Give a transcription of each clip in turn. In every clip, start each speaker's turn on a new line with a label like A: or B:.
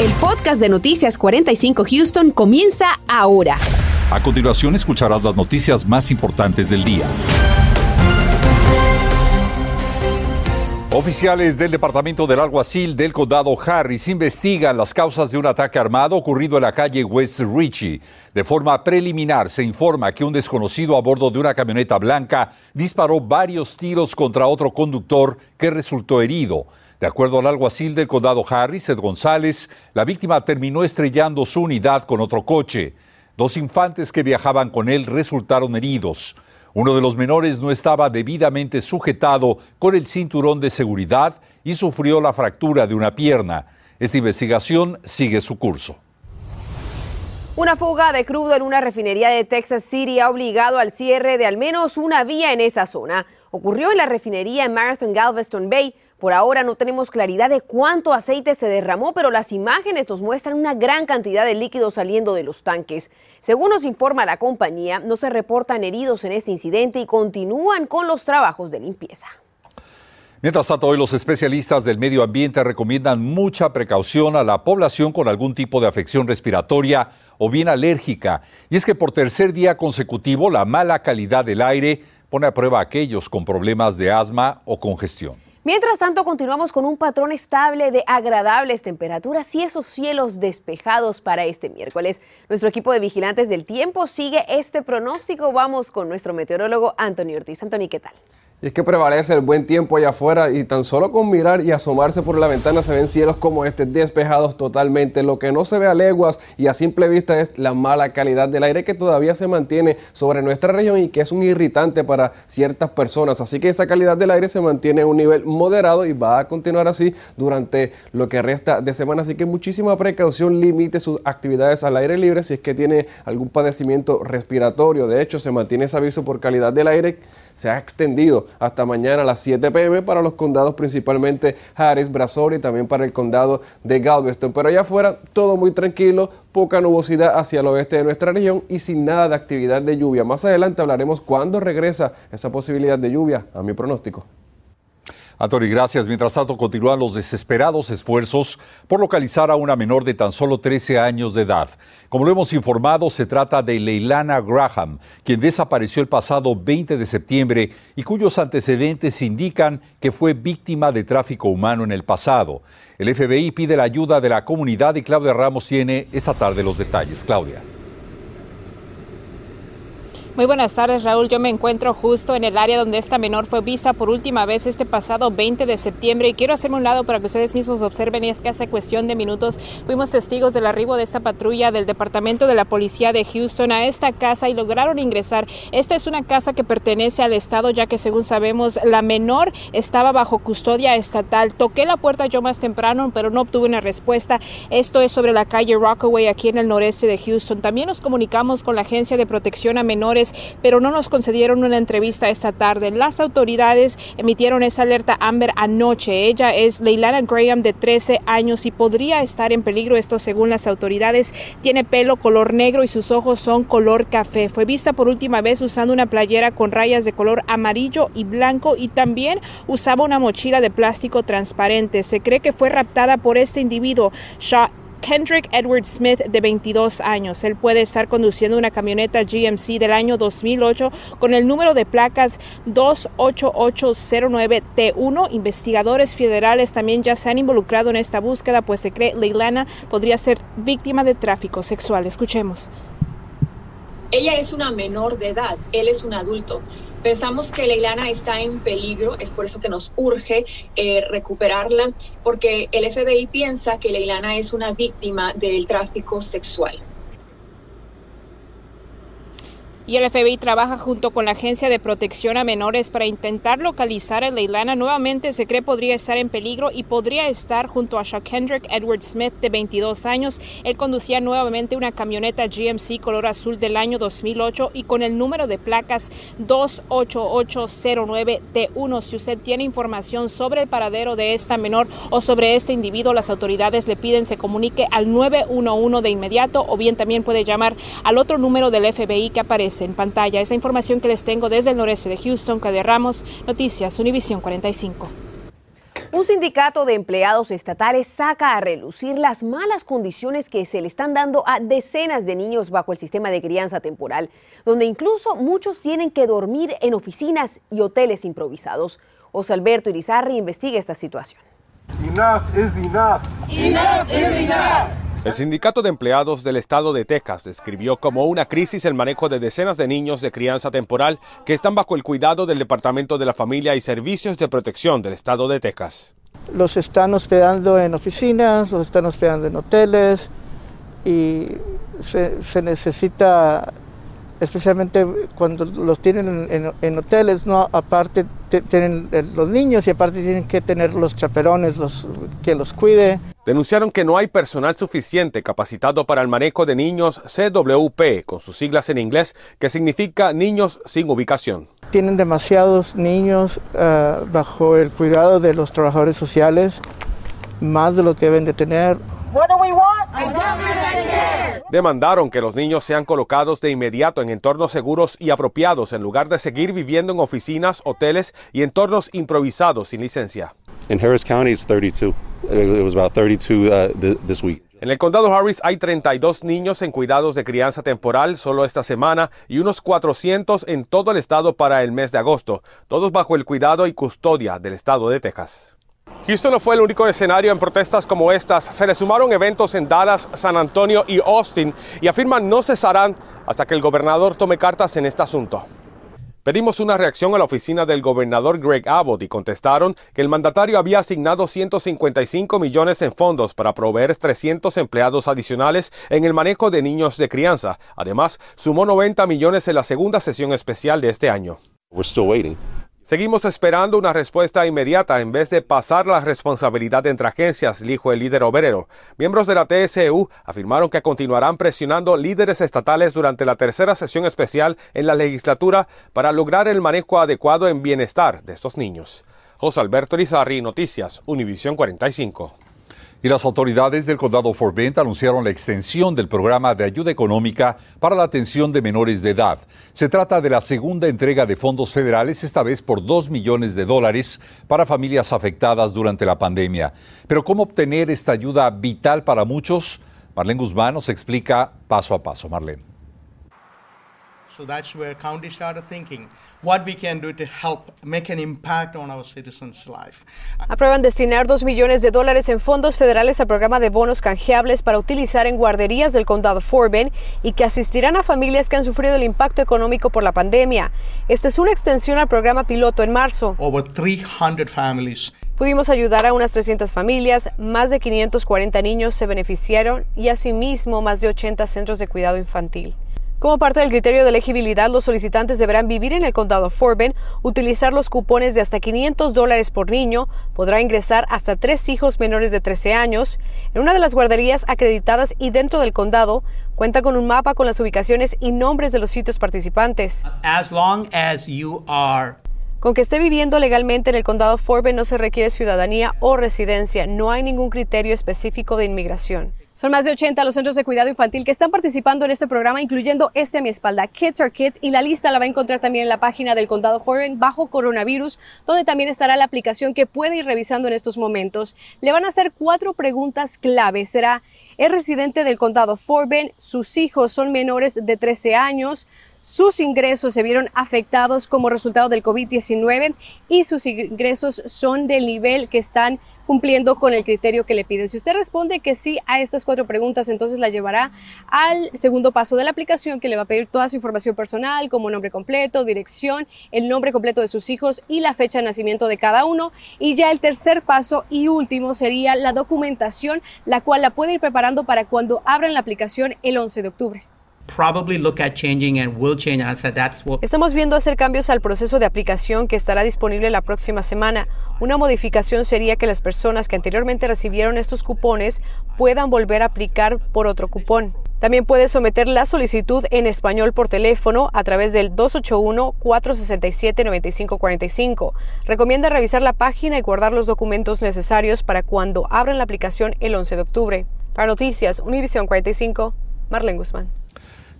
A: El podcast de Noticias 45 Houston comienza ahora.
B: A continuación escucharás las noticias más importantes del día. Oficiales del Departamento del Alguacil del Condado Harris investigan las causas de un ataque armado ocurrido en la calle West Ritchie. De forma preliminar se informa que un desconocido a bordo de una camioneta blanca disparó varios tiros contra otro conductor que resultó herido. De acuerdo al alguacil del condado Harris, Ed González, la víctima terminó estrellando su unidad con otro coche. Dos infantes que viajaban con él resultaron heridos. Uno de los menores no estaba debidamente sujetado con el cinturón de seguridad y sufrió la fractura de una pierna. Esta investigación sigue su curso.
A: Una fuga de crudo en una refinería de Texas City ha obligado al cierre de al menos una vía en esa zona. Ocurrió en la refinería en Marathon Galveston Bay. Por ahora no tenemos claridad de cuánto aceite se derramó, pero las imágenes nos muestran una gran cantidad de líquido saliendo de los tanques. Según nos informa la compañía, no se reportan heridos en este incidente y continúan con los trabajos de limpieza.
B: Mientras tanto, hoy los especialistas del medio ambiente recomiendan mucha precaución a la población con algún tipo de afección respiratoria o bien alérgica. Y es que por tercer día consecutivo la mala calidad del aire pone a prueba a aquellos con problemas de asma o congestión.
A: Mientras tanto, continuamos con un patrón estable de agradables temperaturas y esos cielos despejados para este miércoles. Nuestro equipo de vigilantes del tiempo sigue este pronóstico. Vamos con nuestro meteorólogo Anthony Ortiz. Anthony, ¿qué tal?
C: Y es que prevalece el buen tiempo allá afuera y tan solo con mirar y asomarse por la ventana se ven cielos como este despejados totalmente. Lo que no se ve a leguas y a simple vista es la mala calidad del aire que todavía se mantiene sobre nuestra región y que es un irritante para ciertas personas. Así que esa calidad del aire se mantiene en un nivel moderado y va a continuar así durante lo que resta de semana. Así que muchísima precaución, limite sus actividades al aire libre si es que tiene algún padecimiento respiratorio. De hecho, se mantiene ese aviso por calidad del aire, se ha extendido hasta mañana a las 7 pm para los condados principalmente Harris, Brazoria y también para el condado de Galveston. Pero allá afuera todo muy tranquilo, poca nubosidad hacia el oeste de nuestra región y sin nada de actividad de lluvia. Más adelante hablaremos cuándo regresa esa posibilidad de lluvia a mi pronóstico.
B: Anthony, gracias. Mientras tanto, continúan los desesperados esfuerzos por localizar a una menor de tan solo 13 años de edad. Como lo hemos informado, se trata de Leilana Graham, quien desapareció el pasado 20 de septiembre y cuyos antecedentes indican que fue víctima de tráfico humano en el pasado. El FBI pide la ayuda de la comunidad y Claudia Ramos tiene esta tarde los detalles. Claudia.
D: Muy buenas tardes, Raúl. Yo me encuentro justo en el área donde esta menor fue vista por última vez este pasado 20 de septiembre y quiero hacerme un lado para que ustedes mismos observen y es que hace cuestión de minutos fuimos testigos del arribo de esta patrulla del Departamento de la Policía de Houston a esta casa y lograron ingresar. Esta es una casa que pertenece al Estado ya que según sabemos la menor estaba bajo custodia estatal. Toqué la puerta yo más temprano pero no obtuve una respuesta. Esto es sobre la calle Rockaway aquí en el noreste de Houston. También nos comunicamos con la Agencia de Protección a Menores pero no nos concedieron una entrevista esta tarde. Las autoridades emitieron esa alerta Amber anoche. Ella es Leilana Graham de 13 años y podría estar en peligro. Esto según las autoridades. Tiene pelo color negro y sus ojos son color café. Fue vista por última vez usando una playera con rayas de color amarillo y blanco y también usaba una mochila de plástico transparente. Se cree que fue raptada por este individuo, Kendrick Edward Smith, de 22 años. Él puede estar conduciendo una camioneta GMC del año 2008 con el número de placas 28809T1. Investigadores federales también ya se han involucrado en esta búsqueda, pues se cree Leilana podría ser víctima de tráfico sexual. Escuchemos.
E: Ella es una menor de edad, él es un adulto. Pensamos que Leilana está en peligro, es por eso que nos urge eh, recuperarla, porque el FBI piensa que Leilana es una víctima del tráfico sexual.
D: Y el FBI trabaja junto con la Agencia de Protección a Menores para intentar localizar a Leilana. Nuevamente se cree podría estar en peligro y podría estar junto a Kendrick Edward Smith de 22 años. Él conducía nuevamente una camioneta GMC color azul del año 2008 y con el número de placas 28809T1. Si usted tiene información sobre el paradero de esta menor o sobre este individuo, las autoridades le piden se comunique al 911 de inmediato o bien también puede llamar al otro número del FBI que aparece en pantalla. Esa información que les tengo desde el noreste de Houston, Cadia Ramos, Noticias Univisión 45.
F: Un sindicato de empleados estatales saca a relucir las malas condiciones que se le están dando a decenas de niños bajo el sistema de crianza temporal, donde incluso muchos tienen que dormir en oficinas y hoteles improvisados. José Alberto Irizarri investiga esta situación.
G: El sindicato de empleados del estado de Texas describió como una crisis el manejo de decenas de niños de crianza temporal que están bajo el cuidado del Departamento de la Familia y Servicios de Protección del estado de Texas.
H: Los están hospedando en oficinas, los están hospedando en hoteles y se, se necesita especialmente cuando los tienen en, hoteles, no aparte tienen los niños y aparte tienen que tener los chaperones, los que los cuide.
G: Denunciaron que no hay personal suficiente capacitado para el manejo de niños CWP, con sus siglas en inglés, que significa niños sin ubicación.
H: Tienen demasiados niños ah, bajo el cuidado de los trabajadores sociales, más de lo que deben de tener.
G: Demandaron que los niños sean colocados de inmediato en entornos seguros y apropiados en lugar de seguir viviendo en oficinas, hoteles y entornos improvisados sin licencia.
I: En Harris County it's 32. It was about 32 uh, this week.
G: En el condado Harris hay 32 niños en cuidados de crianza temporal solo esta semana y unos 400 en todo el estado para el mes de agosto, todos bajo el cuidado y custodia del estado de Texas. Houston no fue el único escenario en protestas como estas. Se le sumaron eventos en Dallas, San Antonio y Austin y afirman no cesarán hasta que el gobernador tome cartas en este asunto. Pedimos una reacción a la oficina del gobernador Greg Abbott y contestaron que el mandatario había asignado 155 millones en fondos para proveer 300 empleados adicionales en el manejo de niños de crianza. Además, sumó 90 millones en la segunda sesión especial de este año. Seguimos esperando una respuesta inmediata en vez de pasar la responsabilidad entre agencias, dijo el líder obrero. Miembros de la TSU afirmaron que continuarán presionando líderes estatales durante la tercera sesión especial en la legislatura para lograr el manejo adecuado en bienestar de estos niños. José Alberto Rizarri, Noticias, Univisión 45.
B: Y las autoridades del condado Fort Bend anunciaron la extensión del programa de ayuda económica para la atención de menores de edad. Se trata de la segunda entrega de fondos federales, esta vez por 2 millones de dólares para familias afectadas durante la pandemia. Pero ¿cómo obtener esta ayuda vital para muchos? Marlene Guzmán nos explica paso a paso. Marlene.
J: So that's where county started thinking. What we can do to help make an impact on our citizens' life.
F: Aprueban destinar 2 millones de dólares en fondos federales al programa de bonos canjeables para utilizar en guarderías del condado Fort Bend y que asistirán a familias que han sufrido el impacto económico por la pandemia. Esta es una extensión al programa piloto en marzo.
J: Over 300 families
F: Pudimos ayudar a unas 300 familias, más de 540 niños se beneficiaron y asimismo más de 80 centros de cuidado infantil. Como parte del criterio de elegibilidad, los solicitantes deberán vivir en el condado Fort Bend, utilizar los cupones de hasta 500 dólares por niño, podrá ingresar hasta tres hijos menores de 13 años. En una de las guarderías acreditadas y dentro del condado, cuenta con un mapa con las ubicaciones y nombres de los sitios participantes. con que esté viviendo legalmente en el condado Fort Bend no se requiere ciudadanía o residencia. No hay ningún criterio específico de inmigración. Son más de 80 los centros de cuidado infantil que están participando en este programa, incluyendo este a mi espalda, Kids are Kids, y la lista la va a encontrar también en la página del Condado Foreign bajo coronavirus, donde también estará la aplicación que puede ir revisando en estos momentos. Le van a hacer cuatro preguntas clave. Será, ¿es residente del Condado Fort ¿Sus hijos son menores de 13 años? Sus ingresos se vieron afectados como resultado del COVID-19 y sus ingresos son del nivel que están cumpliendo con el criterio que le piden. Si usted responde que sí a estas cuatro preguntas, entonces la llevará al segundo paso de la aplicación que le va a pedir toda su información personal como nombre completo, dirección, el nombre completo de sus hijos y la fecha de nacimiento de cada uno. Y ya el tercer paso y último sería la documentación, la cual la puede ir preparando para cuando abran la aplicación el 11 de octubre. Estamos viendo hacer cambios al proceso de aplicación que estará disponible la próxima semana. Una modificación sería que las personas que anteriormente recibieron estos cupones puedan volver a aplicar por otro cupón. También puede someter la solicitud en español por teléfono a través del 281-467-9545. Recomienda revisar la página y guardar los documentos necesarios para cuando abran la aplicación el 11 de octubre. Para Noticias, Univision 45, Marlene Guzmán.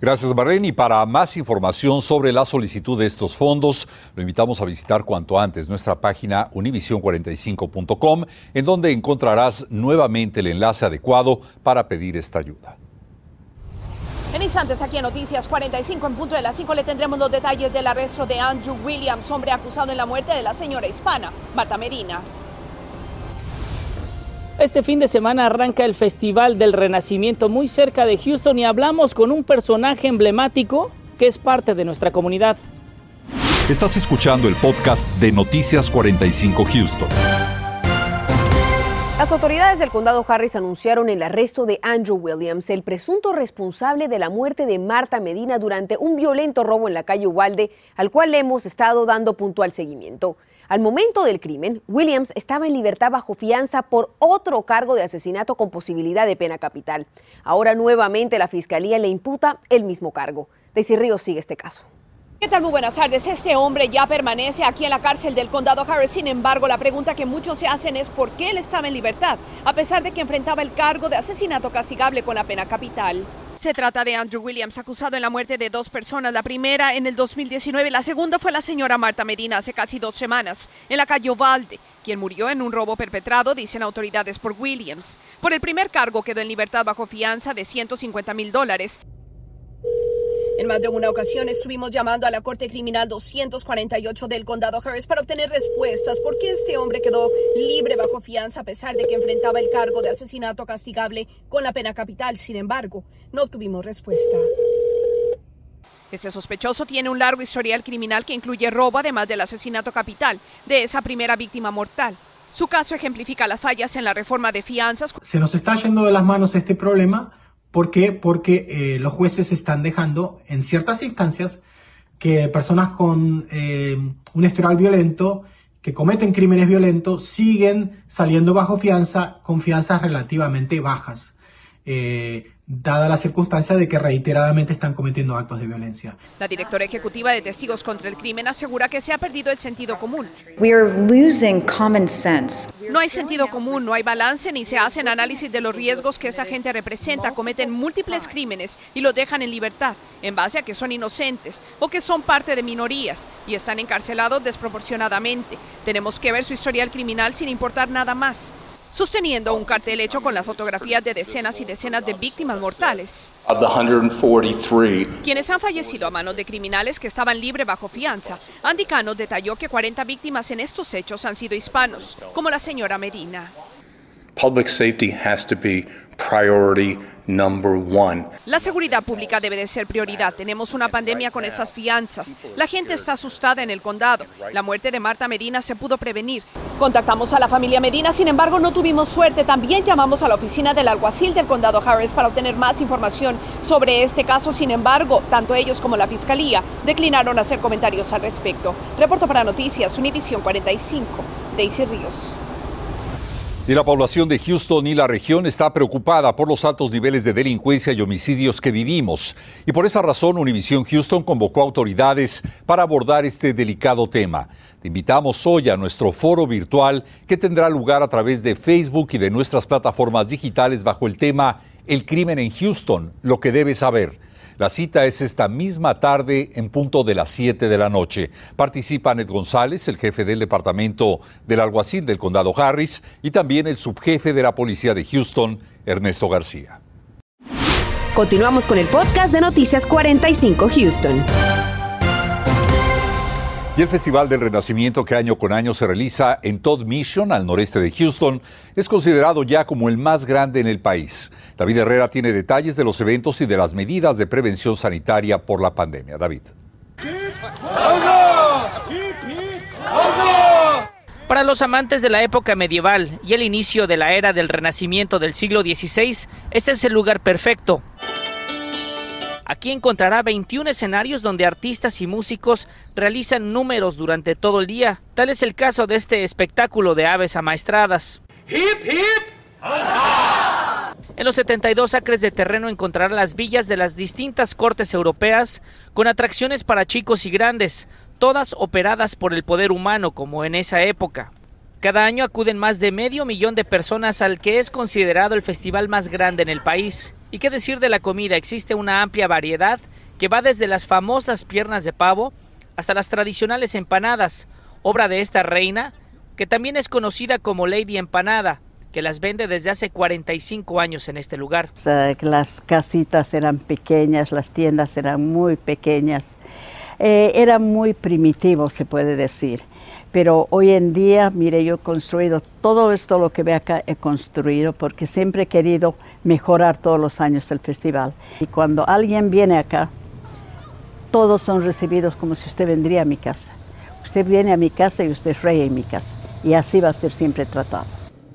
B: Gracias, Marlene. Y para más información sobre la solicitud de estos fondos, lo invitamos a visitar cuanto antes nuestra página univision45.com, en donde encontrarás nuevamente el enlace adecuado para pedir esta ayuda.
K: En instantes, aquí en Noticias 45 en punto de las 5 le tendremos los detalles del arresto de Andrew Williams, hombre acusado en la muerte de la señora hispana, Marta Medina.
L: Este fin de semana arranca el Festival del Renacimiento muy cerca de Houston y hablamos con un personaje emblemático que es parte de nuestra comunidad.
B: Estás escuchando el podcast de Noticias 45 Houston.
A: Las autoridades del condado Harris anunciaron el arresto de Andrew Williams, el presunto responsable de la muerte de Marta Medina durante un violento robo en la calle Ubalde, al cual le hemos estado dando puntual seguimiento. Al momento del crimen, Williams estaba en libertad bajo fianza por otro cargo de asesinato con posibilidad de pena capital. Ahora nuevamente la fiscalía le imputa el mismo cargo. Daisy Ríos sigue este caso.
K: ¿Qué tal? Muy buenas tardes. Este hombre ya permanece aquí en la cárcel del condado Harris. Sin embargo, la pregunta que muchos se hacen es por qué él estaba en libertad, a pesar de que enfrentaba el cargo de asesinato castigable con la pena capital. Se trata de Andrew Williams, acusado en la muerte de dos personas. La primera en el 2019, la segunda fue la señora Marta Medina hace casi dos semanas, en la calle Ovalde, quien murió en un robo perpetrado, dicen autoridades, por Williams. Por el primer cargo quedó en libertad bajo fianza de 150 mil dólares. En más de una ocasión estuvimos llamando a la Corte Criminal 248 del Condado Harris para obtener respuestas por qué este hombre quedó libre bajo fianza a pesar de que enfrentaba el cargo de asesinato castigable con la pena capital. Sin embargo, no obtuvimos respuesta. Este sospechoso tiene un largo historial criminal que incluye robo además del asesinato capital de esa primera víctima mortal. Su caso ejemplifica las fallas en la reforma de fianzas.
M: Se nos está yendo de las manos este problema ¿Por qué? Porque eh, los jueces están dejando en ciertas instancias que personas con eh, un historial violento, que cometen crímenes violentos, siguen saliendo bajo fianza con fianzas relativamente bajas. Eh, dada la circunstancia de que reiteradamente están cometiendo actos de violencia.
K: La directora ejecutiva de Testigos contra el Crimen asegura que se ha perdido el sentido común. No hay sentido común, no hay balance ni se hacen análisis de los riesgos que esa gente representa. Cometen múltiples crímenes y los dejan en libertad en base a que son inocentes o que son parte de minorías y están encarcelados desproporcionadamente. Tenemos que ver su historial criminal sin importar nada más sosteniendo un cartel hecho con las fotografías de decenas y decenas de víctimas mortales. Quienes han fallecido a manos de criminales que estaban libres bajo fianza. Andy Cano detalló que 40 víctimas en estos hechos han sido hispanos, como la señora Medina.
N: Public safety has to be priority number one.
K: La seguridad pública debe de ser prioridad. Tenemos una pandemia con estas fianzas. La gente está asustada en el condado. La muerte de Marta Medina se pudo prevenir. Contactamos a la familia Medina, sin embargo no tuvimos suerte. También llamamos a la oficina del alguacil del condado Harris para obtener más información sobre este caso. Sin embargo, tanto ellos como la fiscalía declinaron hacer comentarios al respecto. Reporto para Noticias Univisión 45, Daisy Ríos.
B: Y la población de Houston y la región está preocupada por los altos niveles de delincuencia y homicidios que vivimos. Y por esa razón, Univision Houston convocó a autoridades para abordar este delicado tema. Te invitamos hoy a nuestro foro virtual que tendrá lugar a través de Facebook y de nuestras plataformas digitales bajo el tema El crimen en Houston, lo que debes saber. La cita es esta misma tarde en punto de las 7 de la noche. Participa Ned González, el jefe del departamento del alguacil del condado Harris, y también el subjefe de la policía de Houston, Ernesto García.
A: Continuamos con el podcast de Noticias 45 Houston.
B: Y el Festival del Renacimiento que año con año se realiza en Todd Mission, al noreste de Houston, es considerado ya como el más grande en el país. David Herrera tiene detalles de los eventos y de las medidas de prevención sanitaria por la pandemia. David.
L: Para los amantes de la época medieval y el inicio de la era del Renacimiento del siglo XVI, este es el lugar perfecto. Aquí encontrará 21 escenarios donde artistas y músicos realizan números durante todo el día. Tal es el caso de este espectáculo de aves amaestradas. ¡Hip, hip! En los 72 acres de terreno encontrará las villas de las distintas cortes europeas con atracciones para chicos y grandes, todas operadas por el poder humano como en esa época. Cada año acuden más de medio millón de personas al que es considerado el festival más grande en el país. ¿Y qué decir de la comida? Existe una amplia variedad que va desde las famosas piernas de pavo hasta las tradicionales empanadas, obra de esta reina, que también es conocida como Lady Empanada, que las vende desde hace 45 años en este lugar.
O: Las casitas eran pequeñas, las tiendas eran muy pequeñas, eh, era muy primitivo, se puede decir. Pero hoy en día, mire, yo he construido todo esto, lo que ve acá, he construido porque siempre he querido mejorar todos los años el festival. Y cuando alguien viene acá, todos son recibidos como si usted vendría a mi casa. Usted viene a mi casa y usted es rey en mi casa. Y así va a ser siempre tratado.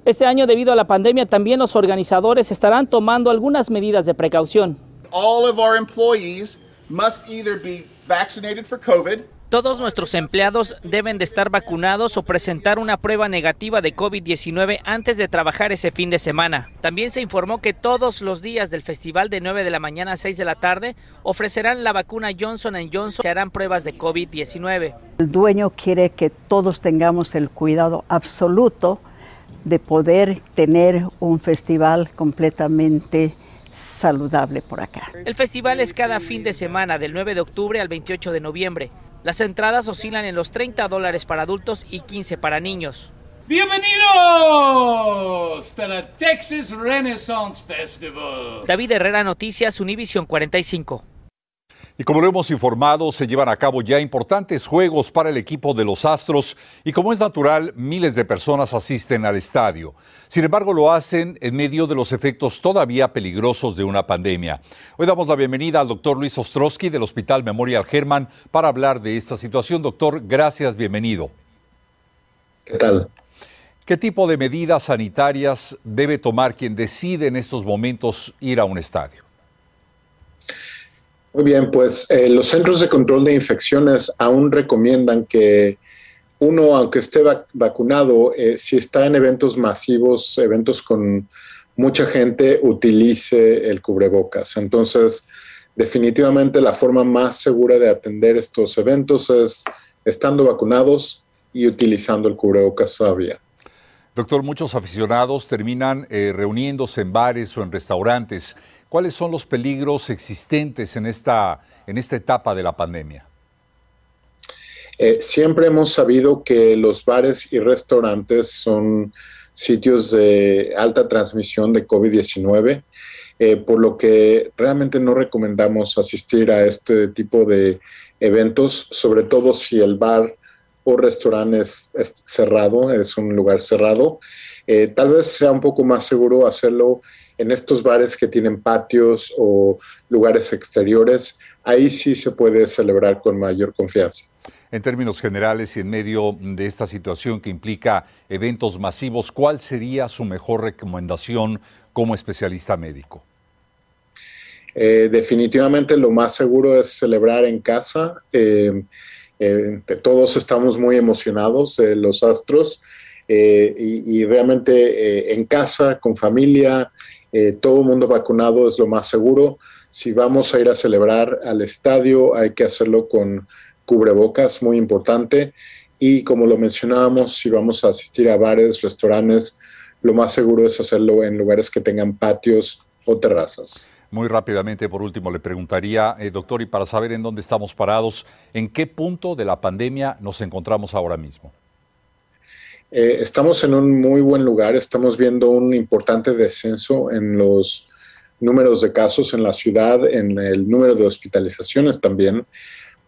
L: Este año, debido a la pandemia, también los organizadores estarán tomando algunas medidas de precaución.
P: All of our employees must either be vaccinated for COVID
L: todos nuestros empleados deben de estar vacunados o presentar una prueba negativa de COVID-19 antes de trabajar ese fin de semana. También se informó que todos los días del festival de 9 de la mañana a 6 de la tarde ofrecerán la vacuna Johnson Johnson y se harán pruebas de COVID-19.
O: El dueño quiere que todos tengamos el cuidado absoluto de poder tener un festival completamente saludable por acá.
L: El festival es cada fin de semana del 9 de octubre al 28 de noviembre. Las entradas oscilan en los 30 dólares para adultos y 15 para niños.
Q: Bienvenidos a la Texas Renaissance Festival.
L: David Herrera Noticias, Univision 45.
B: Y como lo hemos informado, se llevan a cabo ya importantes juegos para el equipo de los Astros y como es natural, miles de personas asisten al estadio. Sin embargo, lo hacen en medio de los efectos todavía peligrosos de una pandemia. Hoy damos la bienvenida al doctor Luis Ostrowski del Hospital Memorial Herman para hablar de esta situación. Doctor, gracias, bienvenido.
R: ¿Qué tal?
B: ¿Qué tipo de medidas sanitarias debe tomar quien decide en estos momentos ir a un estadio?
R: Muy bien, pues eh, los centros de control de infecciones aún recomiendan que uno, aunque esté vacunado, eh, si está en eventos masivos, eventos con mucha gente, utilice el cubrebocas. Entonces, definitivamente la forma más segura de atender estos eventos es estando vacunados y utilizando el cubrebocas todavía.
B: Doctor, muchos aficionados terminan eh, reuniéndose en bares o en restaurantes. ¿Cuáles son los peligros existentes en esta, en esta etapa de la pandemia?
R: Eh, siempre hemos sabido que los bares y restaurantes son sitios de alta transmisión de COVID-19, eh, por lo que realmente no recomendamos asistir a este tipo de eventos, sobre todo si el bar o restaurante es, cerrado, es un lugar cerrado. Eh, tal vez sea un poco más seguro hacerlo en estos bares que tienen patios o lugares exteriores, ahí sí se puede celebrar con mayor confianza.
B: En términos generales y en medio de esta situación que implica eventos masivos, ¿cuál sería su mejor recomendación como especialista médico?
R: Eh, definitivamente lo más seguro es celebrar en casa. Eh, eh, todos estamos muy emocionados, los astros, y, y, realmente en casa, con familia, eh, todo el mundo vacunado es lo más seguro. Si vamos a ir a celebrar al estadio, hay que hacerlo con cubrebocas, muy importante. Y como lo mencionábamos, si vamos a asistir a bares, restaurantes, lo más seguro es hacerlo en lugares que tengan patios o terrazas.
B: Muy rápidamente, por último, le preguntaría, eh, doctor, y para saber en dónde estamos parados, ¿en qué punto de la pandemia nos encontramos ahora mismo?
R: Eh, estamos en un muy buen lugar, estamos viendo un importante descenso en los números de casos en la ciudad, en el número de hospitalizaciones también,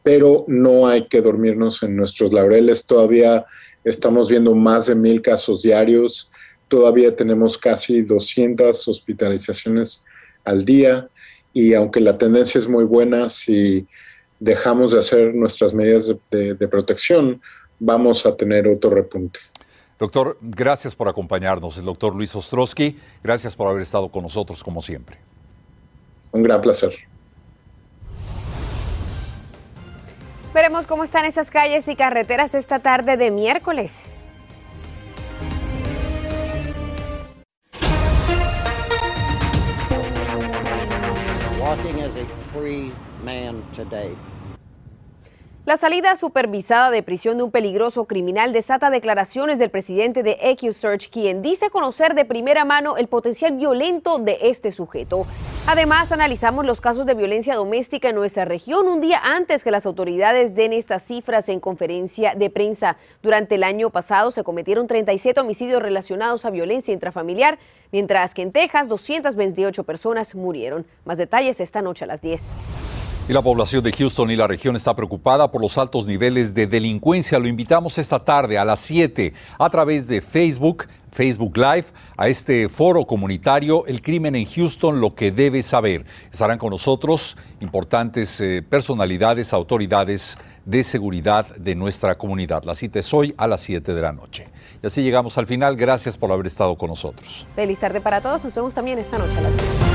R: pero no hay que dormirnos en nuestros laureles. Todavía estamos viendo más de mil casos diarios, todavía tenemos casi 200 hospitalizaciones al día y aunque la tendencia es muy buena, si dejamos de hacer nuestras medidas de protección, vamos a tener otro repunte.
B: Doctor, gracias por acompañarnos. El doctor Luis Ostrowski, gracias por haber estado con nosotros como siempre.
R: Un gran placer.
A: Veremos cómo están esas calles y carreteras esta tarde de miércoles.
S: Walking as a free man today.
A: La salida supervisada de prisión de un peligroso criminal desata declaraciones del presidente de EQ Search, quien dice conocer de primera mano el potencial violento de este sujeto. Además, analizamos los casos de violencia doméstica en nuestra región un día antes que las autoridades den estas cifras en conferencia de prensa. Durante el año pasado se cometieron 37 homicidios relacionados a violencia intrafamiliar, mientras que en Texas 228 personas murieron. Más detalles esta noche a las 10.
B: Y la población de Houston y la región está preocupada por los altos niveles de delincuencia. Lo invitamos esta tarde a las 7 a través de Facebook, Facebook Live, a este foro comunitario El crimen en Houston, lo que debe saber. Estarán con nosotros importantes eh, personalidades, autoridades de seguridad de nuestra comunidad. La cita es hoy a las 7 de la noche. Y así llegamos al final. Gracias por haber estado con nosotros.
A: Feliz tarde para todos. Nos vemos también esta noche a las 10.